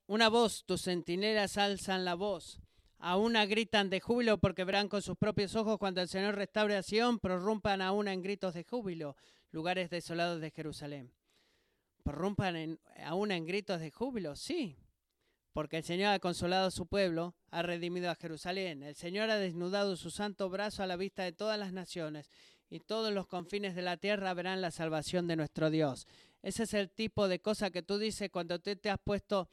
Una voz, tus centinelas alzan la voz Aún gritan de júbilo porque verán con sus propios ojos cuando el Señor restaure a Sion, prorrumpan aún en gritos de júbilo, lugares desolados de Jerusalén. Prorrumpan aún en gritos de júbilo, sí, porque el Señor ha consolado a su pueblo, ha redimido a Jerusalén. El Señor ha desnudado su santo brazo a la vista de todas las naciones, y todos los confines de la tierra verán la salvación de nuestro Dios. Ese es el tipo de cosa que tú dices cuando tú te has puesto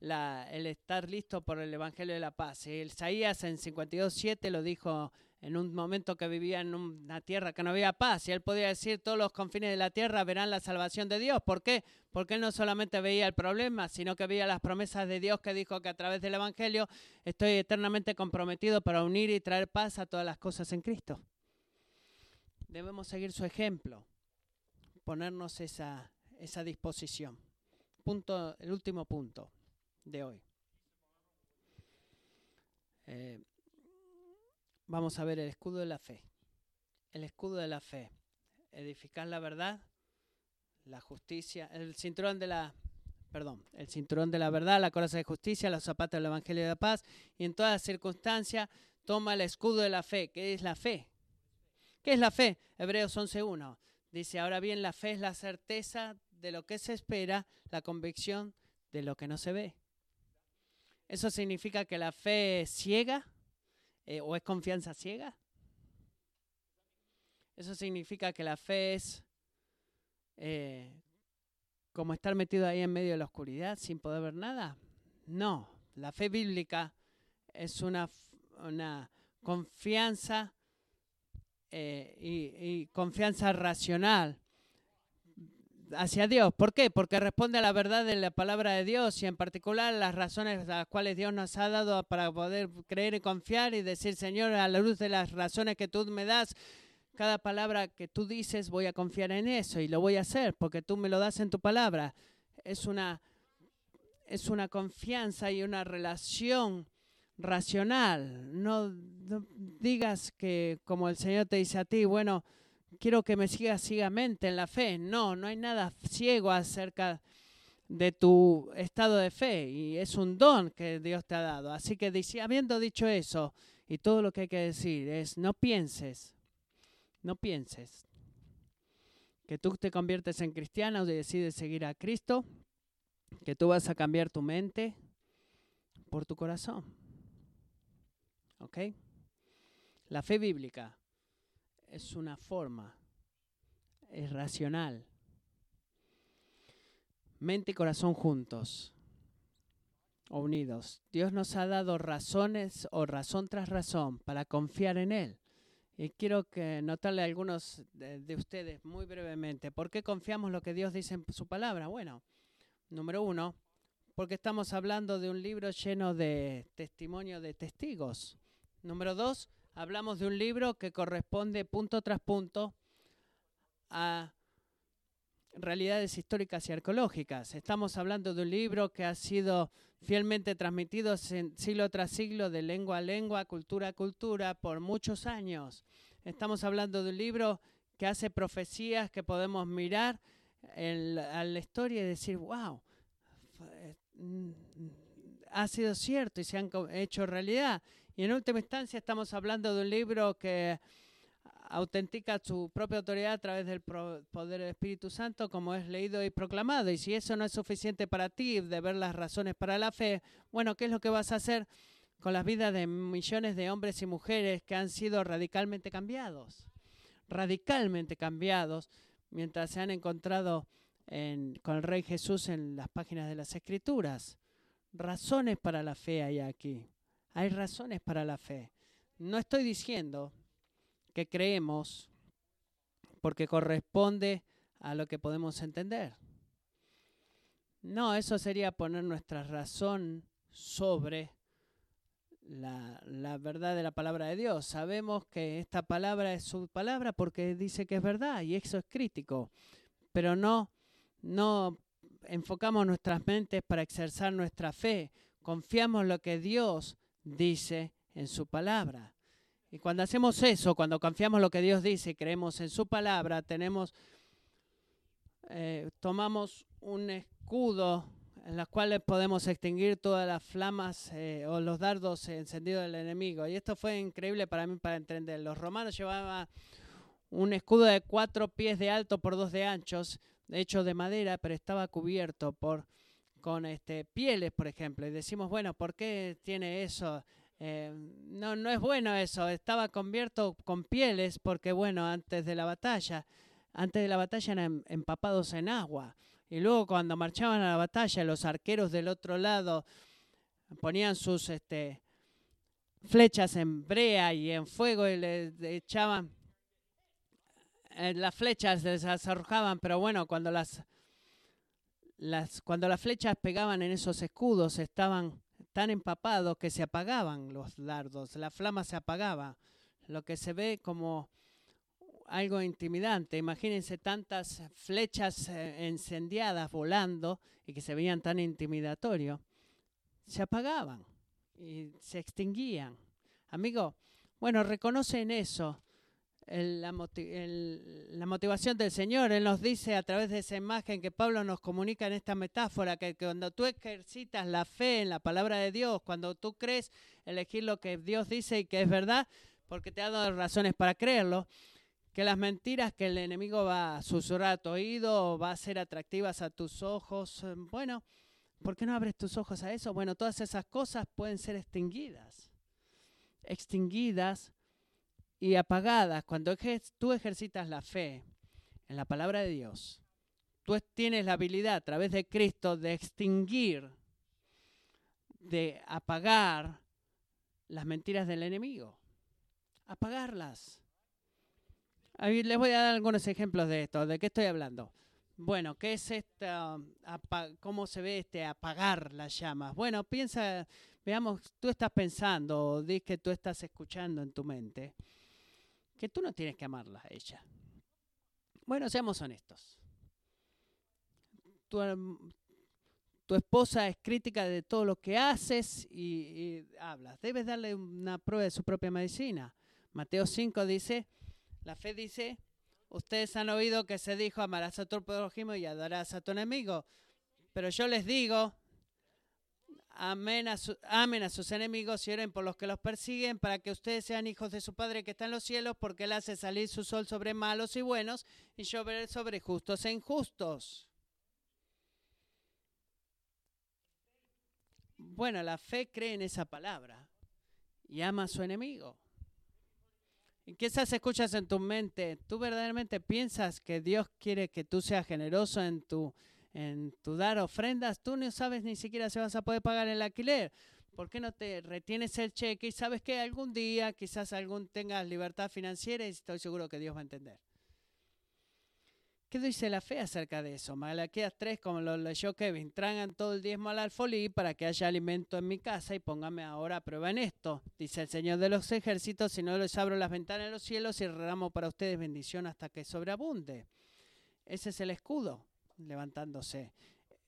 el estar listo por el Evangelio de la Paz. Isaías en 52.7 lo dijo en un momento que vivía en una tierra que no había paz, y él podía decir, todos los confines de la tierra verán la salvación de Dios. ¿Por qué? Porque él no solamente veía el problema, sino que veía las promesas de Dios que dijo que a través del Evangelio estoy eternamente comprometido para unir y traer paz a todas las cosas en Cristo. Debemos seguir su ejemplo, ponernos esa, esa disposición. Punto, el último punto de hoy. Eh, vamos a ver el escudo de la fe. El escudo de la fe. Edificar la verdad, la justicia, el cinturón de la, perdón, el cinturón de la verdad, la coraza de justicia, los zapatos del Evangelio de la paz y en todas circunstancias toma el escudo de la fe. ¿Qué es la fe? ¿Qué es la fe? Hebreos 11.1. Dice, ahora bien, la fe es la certeza de lo que se espera, la convicción de lo que no se ve. ¿Eso significa que la fe ciega eh, o es confianza ciega? ¿Eso significa que la fe es eh, como estar metido ahí en medio de la oscuridad sin poder ver nada? No, la fe bíblica es una, una confianza eh, y confianza racional hacia Dios. ¿Por qué? Porque responde a la verdad de la palabra de Dios y en particular las razones a las cuales Dios nos ha dado para poder creer y confiar y decir, Señor, a la luz de las razones que tú me das, cada palabra que tú dices voy a confiar en eso y lo voy a hacer porque tú me lo das en tu palabra. Es una, es una confianza y una relación racional. No, no digas que como el Señor te dice a ti, bueno, quiero que me sigas ciegamente en la fe. No, no hay nada ciego acerca de tu estado de fe y es un don que Dios te ha dado. Así que habiendo dicho eso, y todo lo que hay que decir es, no pienses, no pienses que tú te conviertes en cristiano y decides seguir a Cristo, que tú vas a cambiar tu mente por tu corazón. ¿Ok? La fe bíblica es una forma, es racional. Mente y corazón juntos. o unidos. Dios nos ha dado razones o razón tras razón para confiar en Él. Y quiero que notarle a algunos de, ustedes muy brevemente. ¿Por qué confiamos lo que Dios dice en su palabra? Bueno, número uno, porque estamos hablando de un libro lleno de testimonio de testigos. Número dos, hablamos de un libro que corresponde punto tras punto a realidades históricas y arqueológicas. Estamos hablando de un libro que ha sido fielmente transmitido siglo tras siglo, de lengua a lengua, cultura a cultura, por muchos años. Estamos hablando de un libro que hace profecías que podemos mirar a la historia y decir, wow, mm, ha sido cierto y se han hecho realidad. Y en última instancia estamos hablando de un libro que autentica su propia autoridad a través del poder del Espíritu Santo, como es leído y proclamado. Y si eso no es suficiente para ti de ver las razones para la fe, bueno, ¿qué es lo que vas a hacer con las vidas de millones de hombres y mujeres que han sido radicalmente cambiados? Radicalmente cambiados mientras se han encontrado con el Rey Jesús en las páginas de las Escrituras. Razones para la fe hay aquí. Hay razones para la fe. No estoy diciendo que creemos porque corresponde a lo que podemos entender. No, eso sería poner nuestra razón sobre la, verdad de la palabra de Dios. Sabemos que esta palabra es su palabra porque dice que es verdad y eso es crítico, pero no, no enfocamos nuestras mentes para exercer nuestra fe. Confiamos lo que Dios dice en su palabra. Y cuando hacemos eso, cuando confiamos en lo que Dios dice y creemos en su palabra, tenemos, eh, tomamos un escudo en los cuales podemos extinguir todas las flamas eh, o los dardos encendidos del enemigo. Y esto fue increíble para mí para entender. Los romanos llevaban un escudo de cuatro pies de alto por dos de anchos, hecho de madera, pero estaba cubierto por con este pieles, por ejemplo. Y decimos, bueno, ¿por qué tiene eso? Eh, no, no es bueno eso. Estaba cubierto con pieles porque, bueno, antes de la batalla, antes de la batalla eran empapados en agua. Y luego cuando marchaban a la batalla, los arqueros del otro lado ponían sus este, flechas en brea y en fuego y le echaban eh, las flechas, les arrojaban, pero bueno, cuando las, las, cuando las flechas pegaban en esos escudos estaban tan empapados que se apagaban los dardos, la flama se apagaba, lo que se ve como algo intimidante. Imagínense tantas flechas eh, encendiadas volando y que se veían tan intimidatorio. Se apagaban y se extinguían. Amigo, bueno, reconocen eso la, motivación del Señor. Él nos dice a través de esa imagen que Pablo nos comunica en esta metáfora, que, cuando tú ejercitas la fe en la palabra de Dios, cuando tú crees elegir lo que Dios dice y que es verdad, porque te ha dado razones para creerlo, que las mentiras que el enemigo va a susurrar a tu oído va a ser atractivas a tus ojos, bueno, ¿por qué no abres tus ojos a eso? Bueno, todas esas cosas pueden ser extinguidas, extinguidas y apagadas, cuando tú ejercitas la fe en la palabra de Dios, tú tienes la habilidad a través de Cristo de extinguir, de apagar las mentiras del enemigo. Apagarlas. les voy a dar algunos ejemplos de esto. ¿De qué estoy hablando? Bueno, ¿qué es esta? ¿Cómo se ve este apagar las llamas? Bueno, piensa, veamos, tú estás pensando, o que tú estás escuchando en tu mente que tú no tienes que amarla a ella. Bueno, seamos honestos. Tu, esposa es crítica de todo lo que haces y, hablas. Debes darle una prueba de su propia medicina. Mateo 5 dice, la fe dice, ustedes han oído que se dijo, amarás a tu prójimo y adarás a tu enemigo. Pero yo les digo, Amen a, sus enemigos y oren por los que los persiguen para que ustedes sean hijos de su Padre que está en los cielos, porque Él hace salir su sol sobre malos y buenos y llover sobre justos e injustos. Bueno, la fe cree en esa palabra y ama a su enemigo. ¿Y quizás escuchas en tu mente? ¿Tú verdaderamente piensas que Dios quiere que tú seas generoso en tu en tu dar ofrendas, tú no sabes ni siquiera si vas a poder pagar el alquiler. ¿Por qué no te retienes el cheque y sabes que algún día quizás algún tengas libertad financiera y estoy seguro que Dios va a entender? ¿Qué dice la fe acerca de eso? Malaquías 3, como lo leyó Kevin, traigan todo el diezmo al alfolí para que haya alimento en mi casa y póngame ahora a prueba en esto. Dice el Señor de los ejércitos, si no les abro las ventanas de los cielos y derramo para ustedes bendición hasta que sobreabunde. Ese es el escudo levantándose.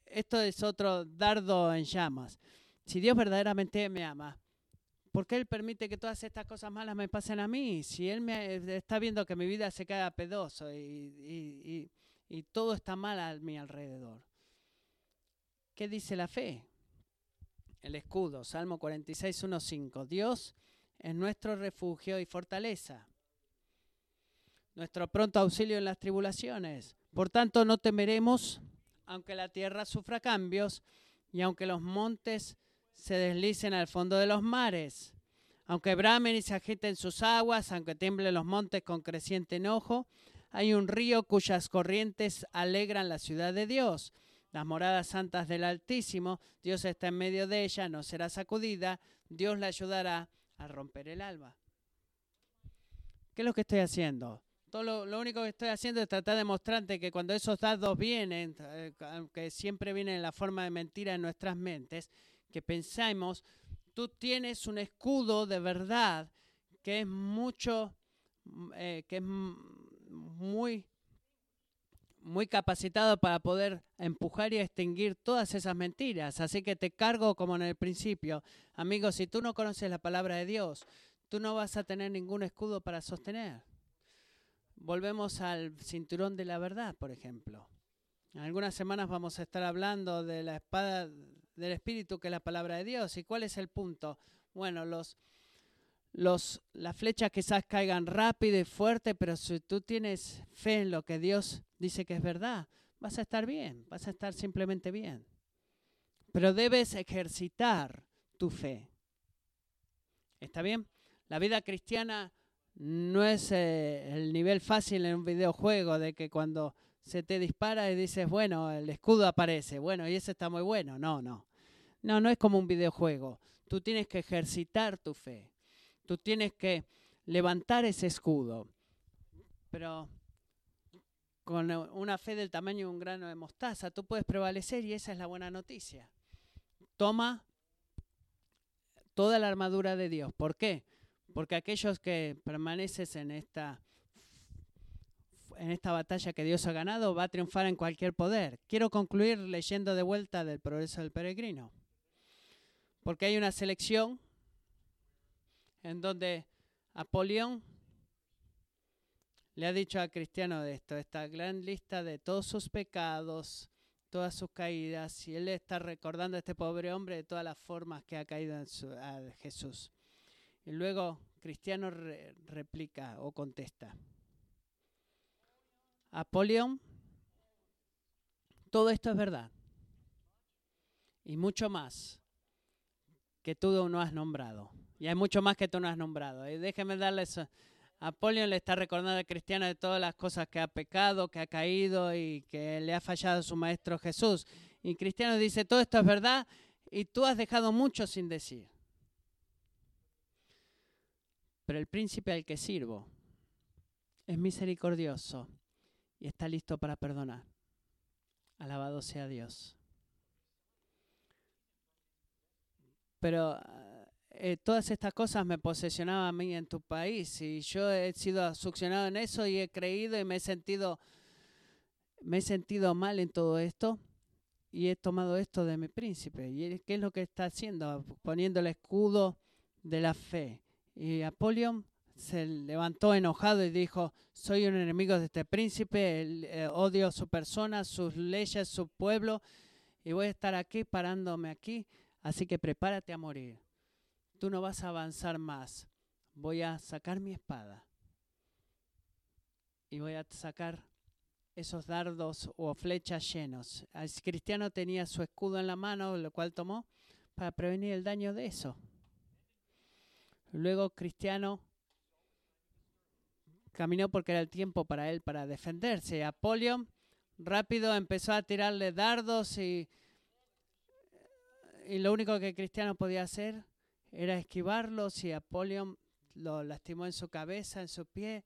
Esto es otro dardo en llamas. Si Dios verdaderamente me ama, ¿por qué Él permite que todas estas cosas malas me pasen a mí? Si Él me está viendo que mi vida se cae a y, y todo está mal a mi alrededor. ¿Qué dice la fe? El escudo, Salmo 46, 1, 5. Dios es nuestro refugio y fortaleza, nuestro pronto auxilio en las tribulaciones. Por tanto, no temeremos, aunque la tierra sufra cambios y aunque los montes se deslicen al fondo de los mares. Aunque bramen y se agiten sus aguas, aunque tiemblen los montes con creciente enojo, hay un río cuyas corrientes alegran la ciudad de Dios. Las moradas santas del Altísimo, Dios está en medio de ella, no será sacudida, Dios la ayudará a romper el alba. ¿Qué es lo que estoy haciendo? Todo lo, único que estoy haciendo es tratar de mostrarte que cuando esos dados vienen, eh, aunque siempre vienen en la forma de mentira en nuestras mentes, que pensamos, tú tienes un escudo de verdad que es mucho, mm, eh, que es muy, muy capacitado para poder empujar y extinguir todas esas mentiras. Así que te cargo como en el principio. Amigos, si tú no conoces la palabra de Dios, tú no vas a tener ningún escudo para sostener. Volvemos al cinturón de la verdad, por ejemplo. En algunas semanas vamos a estar hablando de la espada del Espíritu, que es la palabra de Dios. ¿Y cuál es el punto? Bueno, los, los, las flechas quizás caigan rápido y fuerte, pero si tú tienes fe en lo que Dios dice que es verdad, vas a estar bien, vas a estar simplemente bien. Pero debes ejercitar tu fe. ¿Está bien? La vida cristiana no es eh, el nivel fácil en un videojuego de que cuando se te dispara y dices, bueno, el escudo aparece, bueno, y ese está muy bueno. No, no. No, no es como un videojuego. Tú tienes que ejercitar tu fe. Tú tienes que levantar ese escudo. Pero con una fe del tamaño de un grano de mostaza, tú puedes prevalecer y esa es la buena noticia. Toma toda la armadura de Dios. ¿Por qué? Porque aquellos que permaneces en esta en esta batalla que Dios ha ganado va a triunfar en cualquier poder. Quiero concluir leyendo de vuelta del progreso del peregrino. Porque hay una selección en donde Apolión le ha dicho a Cristiano de esto, esta gran lista de todos sus pecados, todas sus caídas, y él está recordando a este pobre hombre de todas las formas que ha caído en su, a Jesús. Y luego Cristiano replica o contesta. Apolión, todo esto es verdad. Y mucho más que tú no has nombrado. Y hay mucho más que tú no has nombrado. Y déjeme darles... Apolión le está recordando al cristiano de todas las cosas que ha pecado, que ha caído y que le ha fallado a su maestro Jesús. Y Cristiano dice, todo esto es verdad y tú has dejado mucho sin decir. Pero el príncipe al que sirvo es misericordioso y está listo para perdonar. Alabado sea Dios. Pero eh, todas estas cosas me posesionaban a mí en tu país y yo he sido succionado en eso y he creído y me he sentido me he sentido mal en todo esto y he tomado esto de mi príncipe. ¿Y qué es lo que está haciendo? Poniendo el escudo de la fe. Y Apolión se levantó enojado y dijo, soy un enemigo de este príncipe, eh, odio su persona, sus leyes, su pueblo, y voy a estar aquí parándome aquí, así que prepárate a morir. Tú no vas a avanzar más. Voy a sacar mi espada y voy a sacar esos dardos o flechas llenos. El cristiano tenía su escudo en la mano, lo cual tomó para prevenir el daño de eso. Luego cristiano caminó porque era el tiempo para él para defenderse. Apolión rápido empezó a tirarle dardos y, lo único que Cristiano podía hacer era esquivarlos y Apolión lo lastimó en su cabeza, en su pie.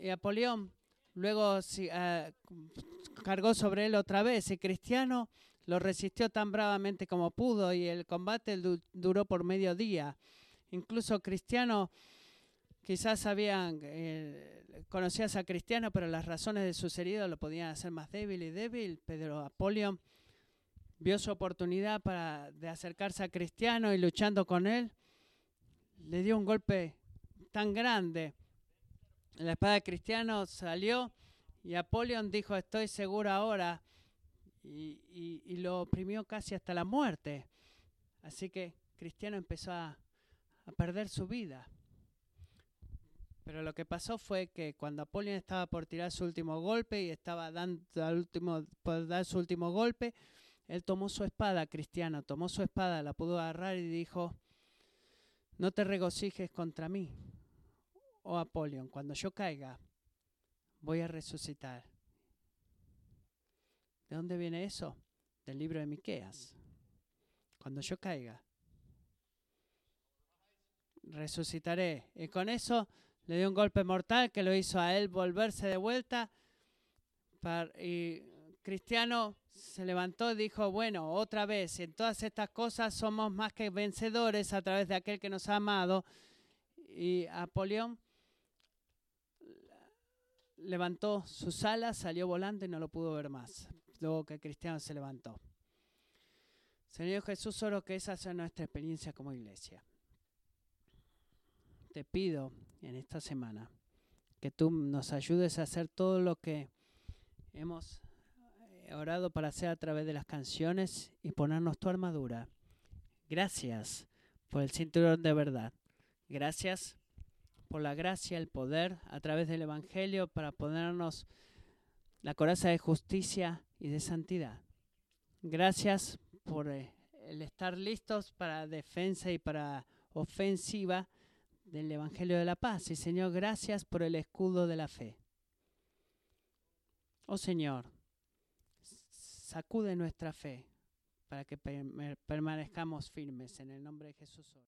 Y Apolión luego uh, cargó sobre él otra vez y Cristiano lo resistió tan bravamente como pudo y el combate du duró por medio día. Incluso Cristiano quizás sabían, eh, conocías a Cristiano, pero las razones de sus heridos lo podían hacer más débil y débil. Pedro Apolión vio su oportunidad para de acercarse a Cristiano y luchando con él, le dio un golpe tan grande. La espada de Cristiano salió y Apolión dijo, estoy seguro ahora, y, y, lo oprimió casi hasta la muerte. Así que Cristiano empezó a, a perder su vida. Pero lo que pasó fue que cuando Apolión estaba por tirar su último golpe y estaba dando al último, por dar su último golpe, él tomó su espada, cristiano, tomó su espada, la pudo agarrar y dijo, no te regocijes contra mí, oh Apolión, cuando yo caiga, voy a resucitar. ¿De dónde viene eso? Del libro de Miqueas. Cuando yo caiga, resucitaré. Y con eso le dio un golpe mortal que lo hizo a él volverse de vuelta. y Cristiano se levantó y dijo, bueno, otra vez, en todas estas cosas somos más que vencedores a través de aquel que nos ha amado. Y Apolión levantó sus alas, salió volando y no lo pudo ver más, luego que Cristiano se levantó. Señor Jesús, solo que esa sea nuestra experiencia como iglesia. Te pido en esta semana que tú nos ayudes a hacer todo lo que hemos orado para hacer a través de las canciones y ponernos tu armadura. Gracias por el cinturón de verdad. Gracias por la gracia, el poder a través del Evangelio para ponernos la coraza de justicia y de santidad. Gracias por eh, el estar listos para defensa y para ofensiva del Evangelio de la paz. Y Señor, gracias por el escudo de la fe. Oh Señor, sacude nuestra fe para que permanezcamos firmes en el nombre de Jesús.